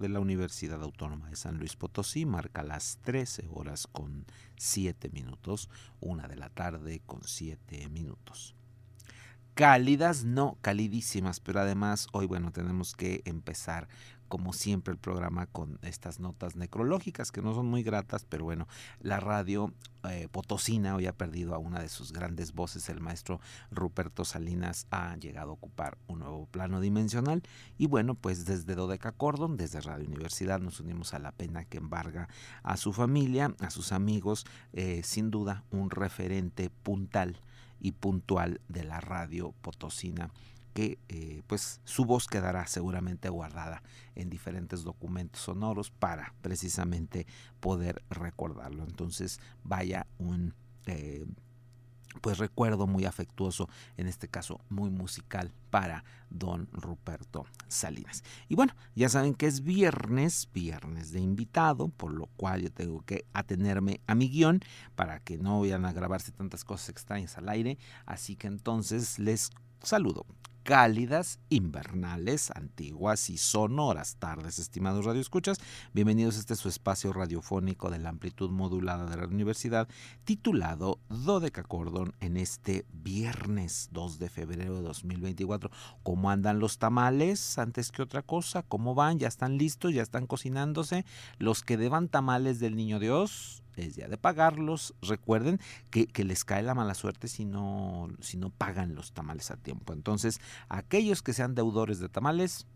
De la Universidad Autónoma de San Luis Potosí marca las 13 horas con 7 minutos, una de la tarde con 7 minutos. Cálidas, no, calidísimas, pero además hoy, bueno, tenemos que empezar como siempre el programa con estas notas necrológicas que no son muy gratas, pero bueno, la radio eh, potosina hoy ha perdido a una de sus grandes voces, el maestro Ruperto Salinas ha llegado a ocupar un nuevo plano dimensional. Y bueno, pues desde Dodeca Cordon, desde Radio Universidad nos unimos a la pena que embarga a su familia, a sus amigos, eh, sin duda un referente puntal y puntual de la radio potosina que eh, pues su voz quedará seguramente guardada en diferentes documentos sonoros para precisamente poder recordarlo. Entonces vaya un, eh, pues recuerdo muy afectuoso, en este caso muy musical, para don Ruperto Salinas. Y bueno, ya saben que es viernes, viernes de invitado, por lo cual yo tengo que atenerme a mi guion para que no vayan a grabarse tantas cosas extrañas al aire. Así que entonces les saludo cálidas, invernales, antiguas y sonoras tardes, estimados radioescuchas. Bienvenidos a este su espacio radiofónico de la amplitud modulada de la universidad, titulado Cordón en este viernes 2 de febrero de 2024. ¿Cómo andan los tamales antes que otra cosa? ¿Cómo van? ¿Ya están listos? ¿Ya están cocinándose? Los que deban tamales del Niño Dios, es día de pagarlos. Recuerden que, les cae la mala suerte si no, si no pagan los tamales a tiempo. Entonces, aquellos que sean deudores de tamales,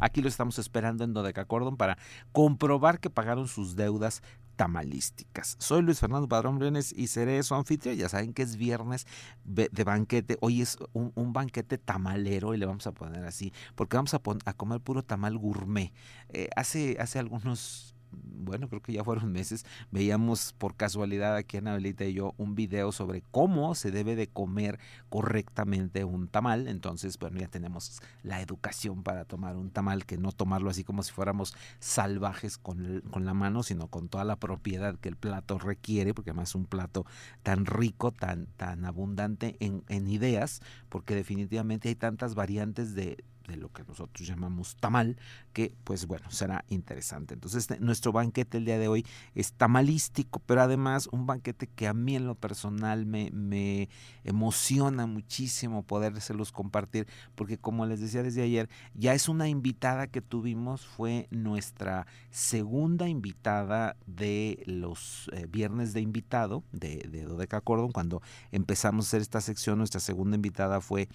aquí los estamos esperando en Dodecacordon para comprobar que pagaron sus deudas tamalísticas. Soy Luis Fernando Padrón Brenes y seré su anfitrión. Ya saben que es viernes de banquete. Hoy es un, banquete tamalero y le vamos a poner así, porque vamos a, a comer puro tamal gourmet. Eh, hace, hace algunos bueno, creo que ya fueron meses, veíamos por casualidad aquí Anabelita y yo un video sobre cómo se debe de comer correctamente un tamal. Entonces, bueno, ya tenemos la educación para tomar un tamal, que no tomarlo así como si fuéramos salvajes con, con la mano, sino con toda la propiedad que el plato requiere, porque además es un plato tan rico, tan, tan abundante en, en ideas, porque definitivamente hay tantas variantes de de lo que nosotros llamamos tamal, que pues bueno, será interesante. Entonces este, nuestro banquete el día de hoy es tamalístico, pero además un banquete que a mí en lo personal me, me emociona muchísimo podérselos compartir, porque como les decía desde ayer, ya es una invitada que tuvimos, fue nuestra segunda invitada de los eh, viernes de invitado de, de Dodeca Cordon, cuando empezamos a hacer esta sección, nuestra segunda invitada fue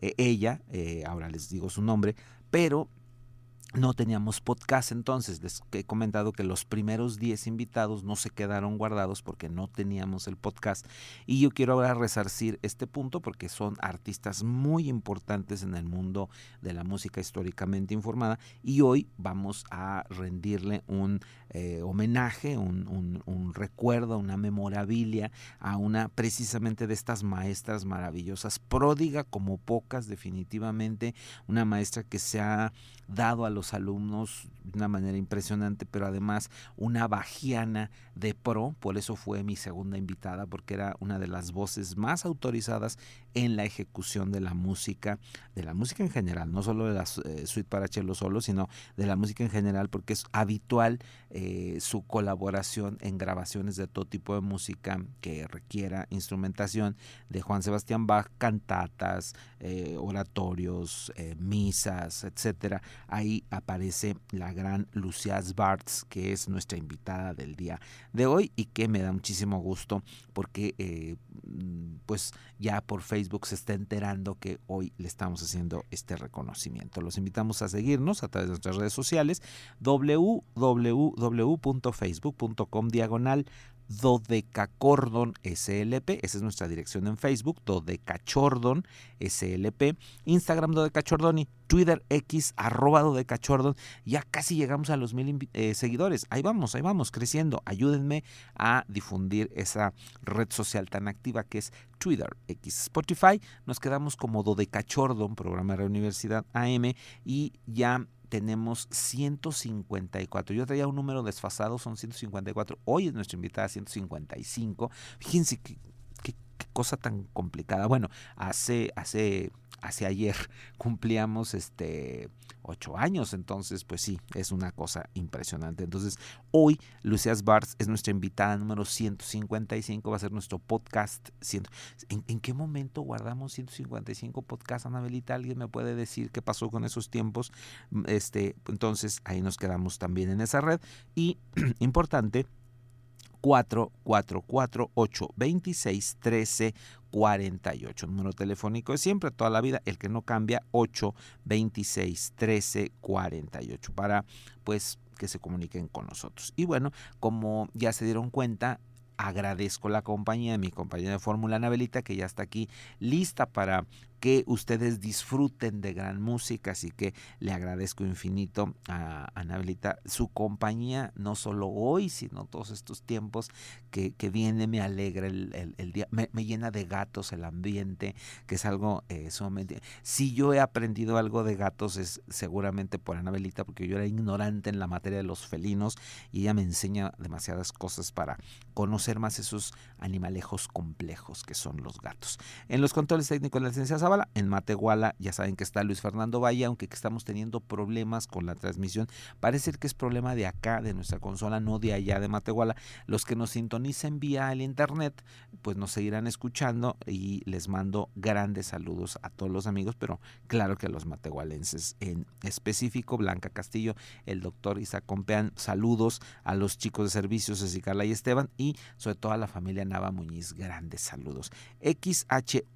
eh, ella, eh, ahora les digo su nombre, pero no teníamos podcast entonces, les he comentado que los primeros 10 invitados no se quedaron guardados porque no teníamos el podcast. Y yo quiero ahora resarcir este punto porque son artistas muy importantes en el mundo de la música históricamente informada y hoy vamos a rendirle un eh, homenaje, un, un, un, recuerdo, una memorabilia a una precisamente de estas maestras maravillosas, pródiga como pocas definitivamente, una maestra que se ha dado a los alumnos de una manera impresionante, pero además una bajiana de pro, por eso fue mi segunda invitada, porque era una de las voces más autorizadas en la ejecución de la música, de la música en general, no solo de la eh, suite para cello solo, sino de la música en general, porque es habitual eh, su colaboración en grabaciones de todo tipo de música que requiera instrumentación de Juan Sebastián Bach, cantatas, eh, oratorios, misas, etcétera. Ahí aparece la gran Lucia Bartz, que es nuestra invitada del día de hoy y que me da muchísimo gusto porque pues ya por Facebook se está enterando que hoy le estamos haciendo este reconocimiento. Los invitamos a seguirnos a través de nuestras redes sociales www.facebook.com diagonal Dodecacordon SLP, esa es nuestra dirección en Facebook, Dodecachordon SLP, Instagram Dodecachordoni, Twitter X, arroba Dodecachordon, ya casi llegamos a los mil eh, seguidores, ahí vamos, ahí vamos, creciendo, ayúdenme a difundir esa red social tan activa que es Twitter X. Spotify, nos quedamos como Dodecachordon, programa de la Universidad AM, y ya tenemos 154. Yo traía un número desfasado, son 154. Hoy es nuestra invitada 155. Fíjense qué, cosa tan complicada. Bueno, hace, hace hace ayer cumplíamos este ocho años, entonces pues sí, es una cosa impresionante. Entonces hoy Lucias Bars es nuestra invitada número 155, va a ser nuestro podcast. ¿En, ¿En, qué momento guardamos 155 podcasts, Anabelita? ¿Alguien me puede decir qué pasó con esos tiempos? Este, entonces ahí nos quedamos también en esa red. Y importante, 4 4 4 8 26 13 48. Número telefónico es siempre, toda la vida, el que no cambia, 8 26 13 48. Para pues que se comuniquen con nosotros. Y bueno, como ya se dieron cuenta, agradezco la compañía de mi compañera de Fórmula Anabelita, que ya está aquí lista para que ustedes disfruten de gran música, así que le agradezco infinito a Anabelita su compañía, no solo hoy, sino todos estos tiempos que, viene, me alegra el, día, me, llena de gatos el ambiente, que es algo eh, sumamente... Si yo he aprendido algo de gatos es seguramente por Anabelita, porque yo era ignorante en la materia de los felinos y ella me enseña demasiadas cosas para conocer más esos animalejos complejos que son los gatos. En los controles técnicos de la licencia Zavala, en Matehuala, ya saben que está Luis Fernando Valle, aunque estamos teniendo problemas con la transmisión. Parece que es problema de acá, de nuestra consola, no de allá de Matehuala. Los que nos sintonicen vía el internet, pues nos seguirán escuchando y les mando grandes saludos a todos los amigos, pero claro que a los matehualenses en específico, Blanca Castillo, el doctor Isaac Compean, saludos a los chicos de servicios, Ceci Carla y Esteban, sobre todo a la familia Nava Muñiz, grandes saludos. XHUASMFM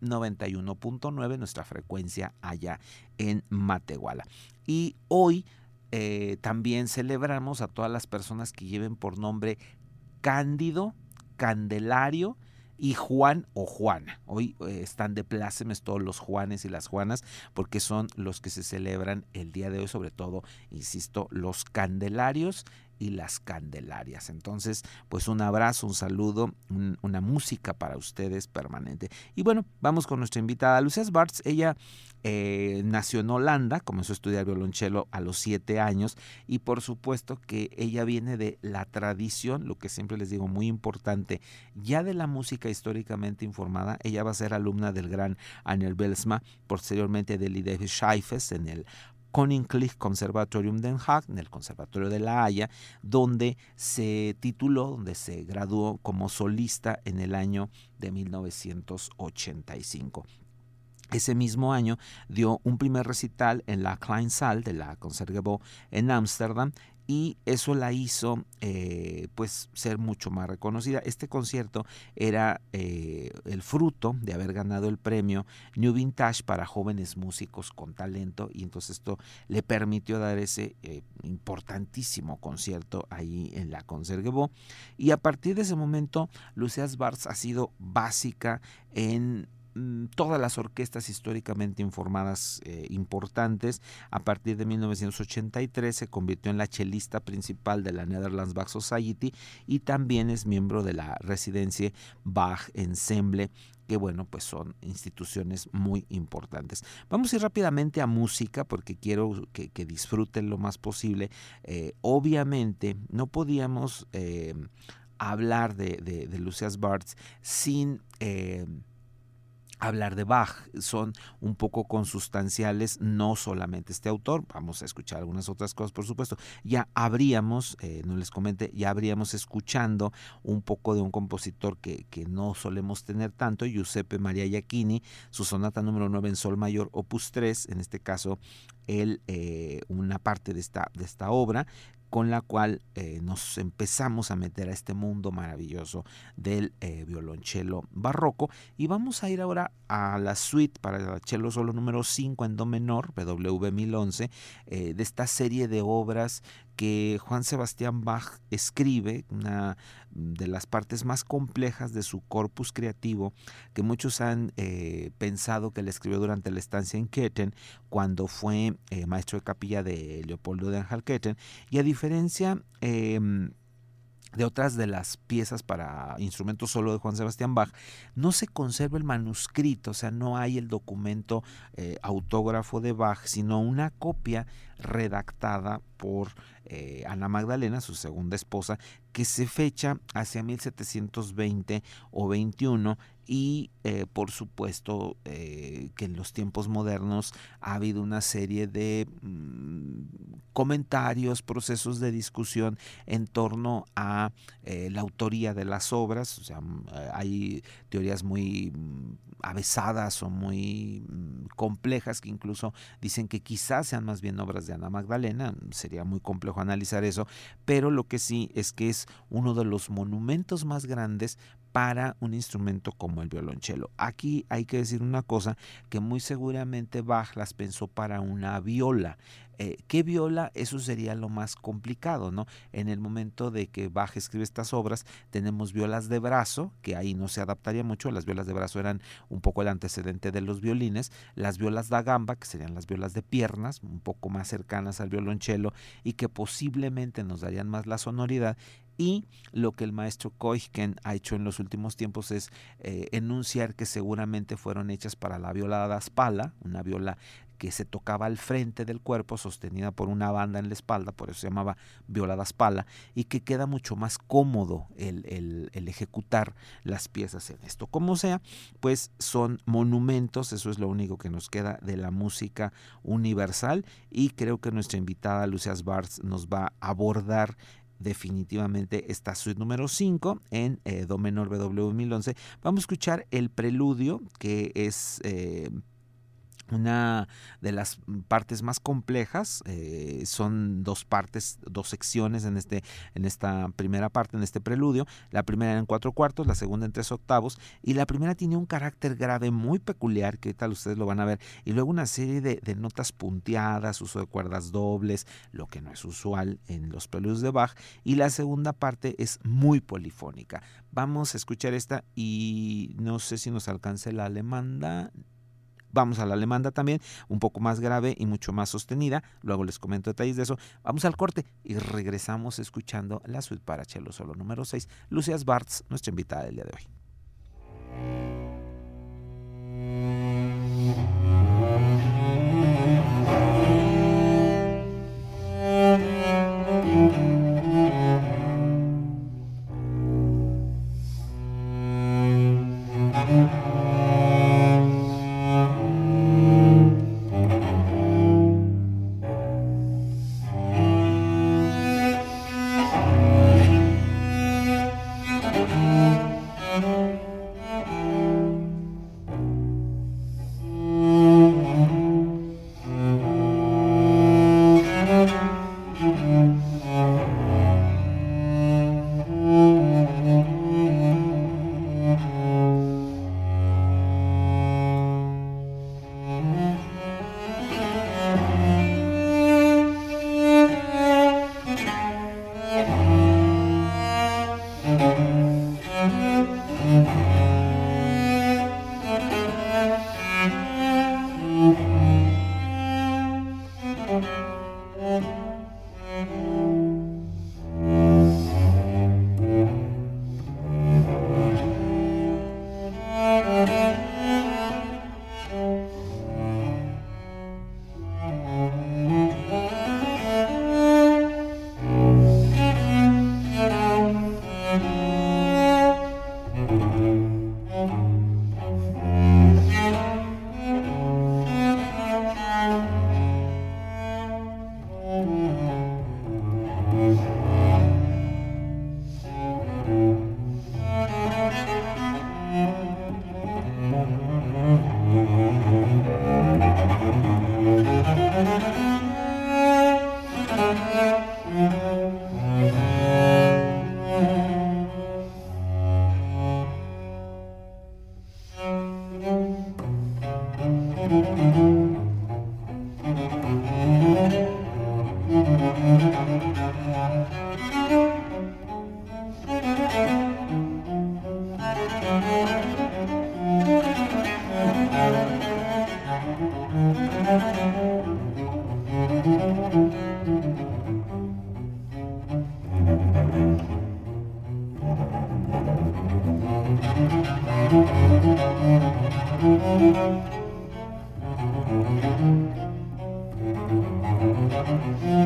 91.9, nuestra frecuencia allá en Matehuala. Y hoy eh, también celebramos a todas las personas que lleven por nombre Cándido, Candelario, y Juan o Juana. Hoy eh, están de plácemes todos los Juanes y las Juanas porque son los que se celebran el día de hoy, sobre todo, insisto, los Candelarios y las Candelarias. Entonces, pues un abrazo, un saludo, una música para ustedes permanente. Y bueno, vamos con nuestra invitada Lucia Bartz. Ella eh, nació en Holanda, comenzó a estudiar violonchelo a los siete años y por supuesto que ella viene de la tradición, lo que siempre les digo muy importante, ya de la música históricamente informada. Ella va a ser alumna del gran Anel Belsma, posteriormente de David Scheifes en el Koninklijk Conservatorium Den Haag, en el Conservatorio de La Haya, donde se tituló, donde se graduó como solista en el año de 1985. Ese mismo año dio un primer recital en la Kleinsaal de la Concertgebouw en Ámsterdam y eso la hizo eh, pues ser mucho más reconocida. Este concierto era eh, el fruto de haber ganado el premio New Vintage para jóvenes músicos con talento y entonces esto le permitió dar ese eh, importantísimo concierto ahí en la Concertgebouw y a partir de ese momento Lucias Bars ha sido básica en todas las orquestas históricamente informadas eh, importantes. A partir de 1983 se convirtió en la chelista principal de la Netherlands Bach Society y también es miembro de la residencia Bach Ensemble que bueno, pues son instituciones muy importantes. Vamos a ir rápidamente a música porque quiero que, disfruten lo más posible. Eh, obviamente no podíamos eh, hablar de, de, Lucias Bartz sin hablar de Bach. Son un poco consustanciales, no solamente este autor, vamos a escuchar algunas otras cosas, por supuesto. Ya habríamos, eh, no les comente, ya habríamos escuchando un poco de un compositor que, que no solemos tener tanto, Giuseppe Maria Giacchini, su sonata número 9 en Sol Mayor, opus 3, en este caso él, eh, una parte de esta, de esta obra, con la cual eh, nos empezamos a meter a este mundo maravilloso del eh, violonchelo barroco. Y vamos a ir ahora a la suite para el cello solo número 5 en do menor, BW 1011, eh, de esta serie de obras que Juan Sebastián Bach escribe, una de las partes más complejas de su corpus creativo, que muchos han eh, pensado que le escribió durante la estancia en Ketten, cuando fue eh, maestro de capilla de Leopoldo de Anhalt y a diferencia em, de otras de las piezas para instrumentos solo de Juan Sebastián Bach, no se conserva el manuscrito, o sea, no hay el documento eh, autógrafo de Bach, sino una copia redactada por eh, Ana Magdalena, su segunda esposa, que se fecha hacia 1720 o 21 y eh, por supuesto eh, que en los tiempos modernos ha habido una serie de mm, comentarios, procesos de discusión en torno a la autoría de las obras, o sea, mm, hay teorías muy mm, avesadas o muy complejas que incluso dicen que quizás sean más bien obras de Ana Magdalena, sería muy complejo analizar eso, pero lo que sí es que es uno de los monumentos más grandes para un instrumento como el violonchelo. Aquí hay que decir una cosa que muy seguramente Bach las pensó para una viola. Eh, ¿Qué viola? Eso sería lo más complicado, ¿no? En el momento de que Bach escribe estas obras, tenemos violas de brazo, que ahí no se adaptaría mucho, las violas de brazo eran un poco el antecedente de los violines, las violas da gamba, que serían las violas de piernas, un poco más cercanas al violonchelo y que posiblemente nos darían más la sonoridad, y lo que el maestro Koichen ha hecho en los últimos tiempos es eh, enunciar que seguramente fueron hechas para la viola da spalla, una viola que se tocaba al frente del cuerpo, sostenida por una banda en la espalda, por eso se llamaba viola da spalla, y que queda mucho más cómodo el, el, ejecutar las piezas en esto. Como sea, pues son monumentos, eso es lo único que nos queda de la música universal, y creo que nuestra invitada Lucias Bartz nos va a abordar definitivamente esta suite número 5 en eh, Do menor BW 1011. Vamos a escuchar el preludio que es... Eh, una de las partes más complejas eh, son dos partes, dos secciones en, este, en esta primera parte, en este preludio. La primera en cuatro cuartos, la segunda en tres octavos. Y la primera tiene un carácter grave muy peculiar, que tal ustedes lo van a ver. Y luego una serie de, de notas punteadas, uso de cuerdas dobles, lo que no es usual en los preludios de Bach. Y la segunda parte es muy polifónica. Vamos a escuchar esta y no sé si nos alcance la alemanda. Vamos a la alemanda también, un poco más grave y mucho más sostenida. Luego les comento detalles de eso. Vamos al corte y regresamos escuchando la suite para cello solo número 6. Lucias Bartz, nuestra invitada del día de hoy.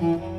Mm-hmm.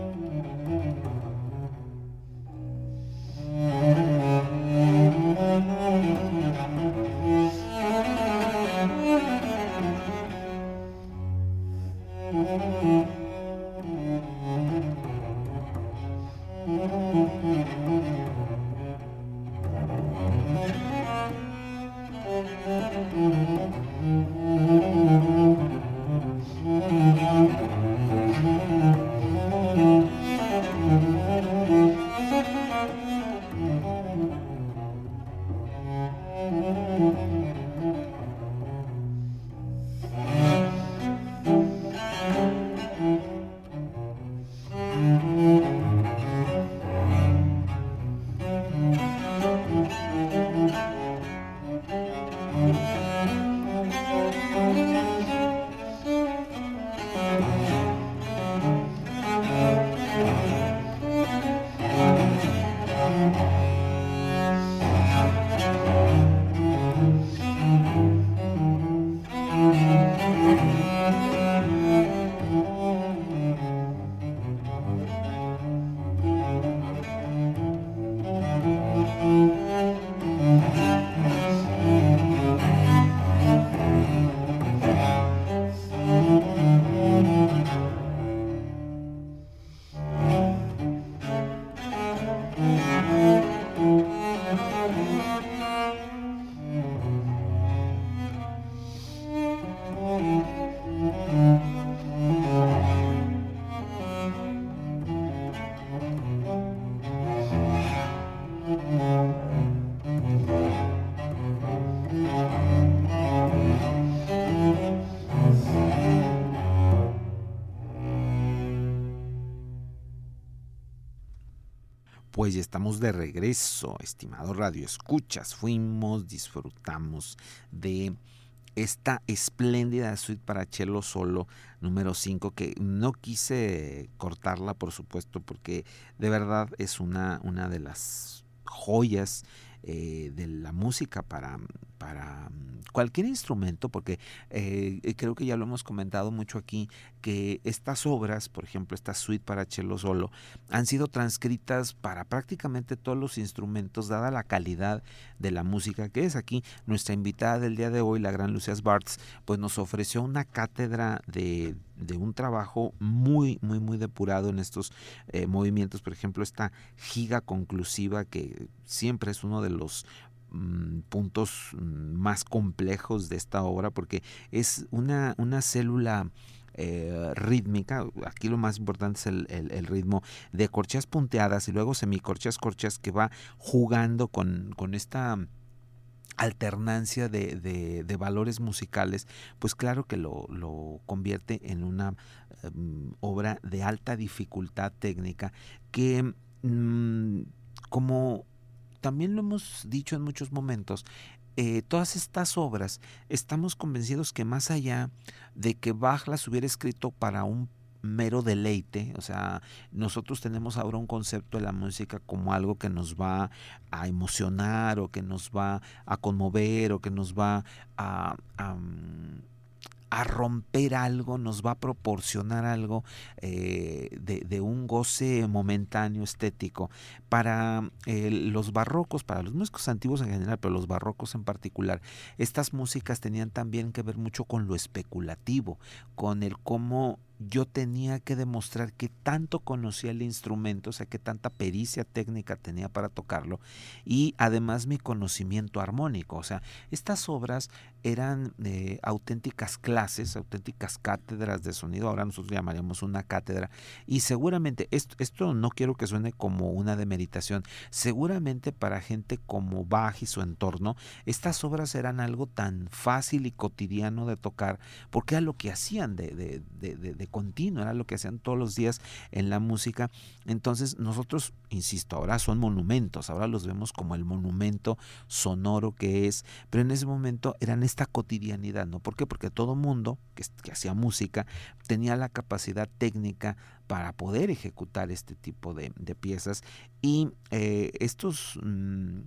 Pues ya estamos de regreso, estimado Radio Escuchas. Fuimos, disfrutamos de esta espléndida suite para cello solo número 5 que no quise cortarla por supuesto porque de verdad es una, una de las joyas eh, de la música para, para mm, cualquier instrumento, porque eh, eh, creo que ya lo hemos comentado mucho aquí, que estas obras, por ejemplo, esta suite para cello solo, han sido transcritas para prácticamente todos los instrumentos, dada la calidad de la música que es aquí. Nuestra invitada del día de hoy, la gran Lucias Bartz, pues nos ofreció una cátedra de, de un trabajo muy, muy, muy depurado en estos movimientos. Por ejemplo, esta giga conclusiva que siempre es uno de los mm, puntos mm, más complejos de esta obra porque es una, una célula eh, rítmica, aquí lo más importante es el, ritmo de corchas punteadas y luego semicorchas corchas que va jugando con, con esta alternancia de, de, valores musicales, pues claro que lo, lo convierte en una em, obra de alta dificultad técnica que mm, como también lo hemos dicho en muchos momentos, eh, todas estas obras, estamos convencidos que más allá de que Bach las hubiera escrito para un mero deleite, o sea, nosotros tenemos ahora un concepto de la música como algo que nos va a emocionar o que nos va a conmover o que nos va a, a romper algo, nos va a proporcionar algo eh, de, un goce momentáneo estético. Para eh, los barrocos, para los músicos antiguos en general, pero los barrocos en particular, estas músicas tenían también que ver mucho con lo especulativo, con el cómo yo tenía que demostrar que tanto conocía el instrumento, o sea, que tanta pericia técnica tenía para tocarlo y además mi conocimiento armónico. O sea, estas obras eran eh, auténticas clases, auténticas cátedras de sonido, ahora nosotros llamaríamos una cátedra y seguramente, esto, esto no quiero que suene como una demeritación, seguramente para gente como Bach y su entorno, estas obras eran algo tan fácil y cotidiano de tocar, porque era lo que hacían de, de, de, de continuo, era lo que hacían todos los días en la música. Entonces nosotros, insisto, ahora son monumentos, ahora los vemos como el monumento sonoro que es, pero en ese momento eran esta cotidianidad, ¿no? ¿Por qué? Porque todo mundo que, hacía música tenía la capacidad técnica para poder ejecutar este tipo de, piezas y eh, estos... Mmm,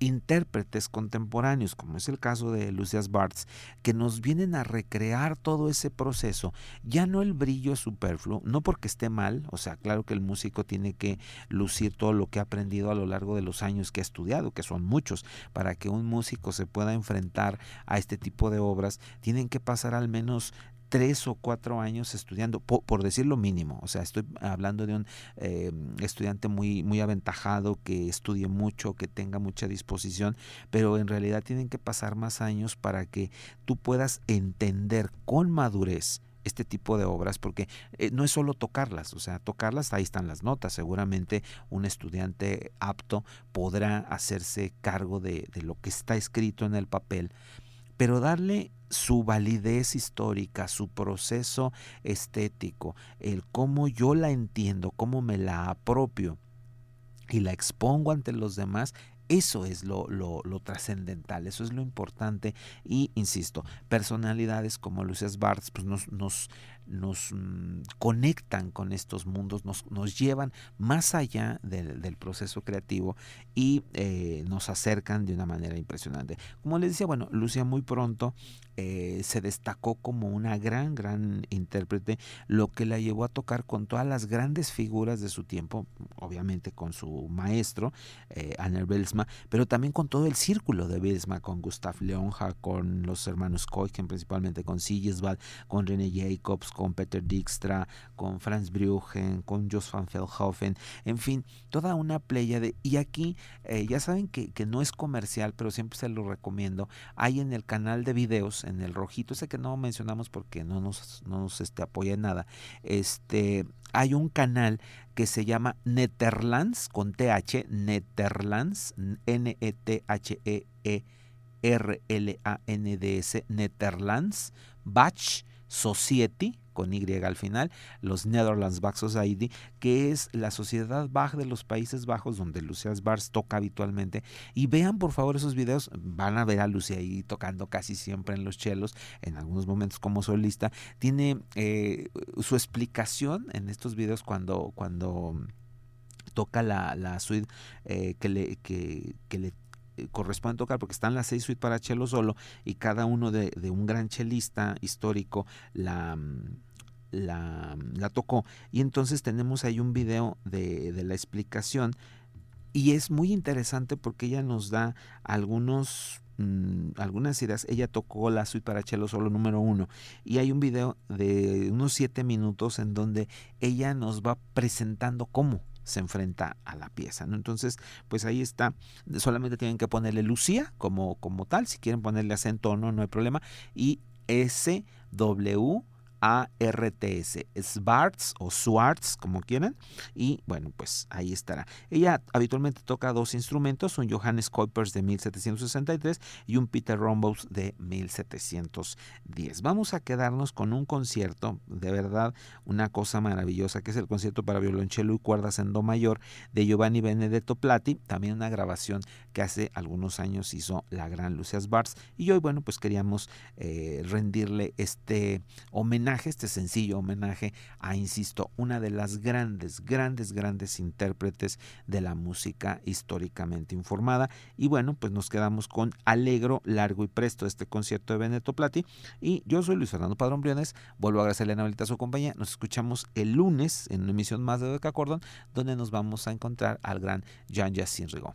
intérpretes contemporáneos, como es el caso de Lucias Bartz, que nos vienen a recrear todo ese proceso. Ya no el brillo superfluo, no porque esté mal, o sea, claro que el músico tiene que lucir todo lo que ha aprendido a lo largo de los años que ha estudiado, que son muchos, para que un músico se pueda enfrentar a este tipo de obras, tienen que pasar al menos tres o cuatro años estudiando, por, decir lo mínimo. O sea, estoy hablando de un eh, estudiante muy, muy aventajado, que estudie mucho, que tenga mucha disposición, pero en realidad tienen que pasar más años para que tú puedas entender con madurez este tipo de obras porque eh, no es solo tocarlas, o sea, tocarlas, ahí están las notas, seguramente un estudiante apto podrá hacerse cargo de, de lo que está escrito en el papel, pero darle su validez histórica, su proceso estético, el cómo yo la entiendo, cómo me la apropio y la expongo ante los demás, eso es lo, lo, trascendental, eso es lo importante. Y insisto, personalidades como Lucias Bartz pues nos, nos, nos mm, conectan con estos mundos, nos, nos llevan más allá del, del proceso creativo y eh, nos acercan de una manera impresionante. Como les decía, bueno, Lucia muy pronto eh, se destacó como una gran, gran intérprete, lo que la llevó a tocar con todas las grandes figuras de su tiempo, obviamente con su maestro, eh, Anner Belsma, pero también con todo el círculo de Belsma, con Gustav Leonja, con los hermanos Koichen, principalmente con Sigiswald, con René Jacobs, con Peter Dijkstra, con Franz Bruggen, con Jos van Feldhofen, en fin, toda una playa de... Y aquí, eh, ya saben que, que, no es comercial, pero siempre se lo recomiendo, hay en el canal de videos, en el rojito, ese que no mencionamos porque no nos, no nos este, apoya en nada, este, hay un canal que se llama Netherlands, con TH, Netherlands, N-E-T-H-E-E. -E R-L-A-N-D-S, Netherlands, Batch Society, con Y al final, los Netherlands Bach Society, que es la sociedad Bach de los Países Bajos, donde Lucias Bars toca habitualmente. Y vean por favor esos videos, van a ver a Lucia ahí tocando casi siempre en los chelos, en algunos momentos como solista. Tiene eh, su explicación en estos videos cuando, cuando toca la, la suite eh, que, le, que, que le eh, corresponde tocar, porque están las seis suites para cello solo y cada uno de, un gran chelista histórico la, mm, la, la, tocó. Y entonces tenemos ahí un video de, de la explicación y es muy interesante porque ella nos da algunos mm, algunas ideas. Ella tocó la suite para cello solo número uno y hay un video de unos siete minutos en donde ella nos va presentando cómo se enfrenta a la pieza. ¿no? Entonces, pues ahí está. Solamente tienen que ponerle Lucía como, como tal. Si quieren ponerle acento o no, no hay problema. Y S, W, ARTS, Swartz o Swartz, como quieran. Y bueno, pues ahí estará. Ella habitualmente toca dos instrumentos, un Johannes Kuipers de 1763 y un Peter Rombos de 1710. Vamos a quedarnos con un concierto, de verdad, una cosa maravillosa, que es el concierto para violonchelo y cuerdas en do mayor de Giovanni Benedetto Plati, también una grabación que hace algunos años hizo la gran Lucias Bartz. Y hoy, bueno, pues queríamos eh, rendirle este homenaje este sencillo homenaje a, insisto, una de las grandes, grandes, grandes intérpretes de la música históricamente informada. Y bueno, pues nos quedamos con Alegro, Largo y Presto, este concierto de Benedetto Plati. Y yo soy Luis Fernando Padrón Briones, vuelvo a agradecerle a su compañía. Nos escuchamos el lunes en una emisión más de Doca Cordon, donde nos vamos a encontrar al gran Jean Yacine Rigaud.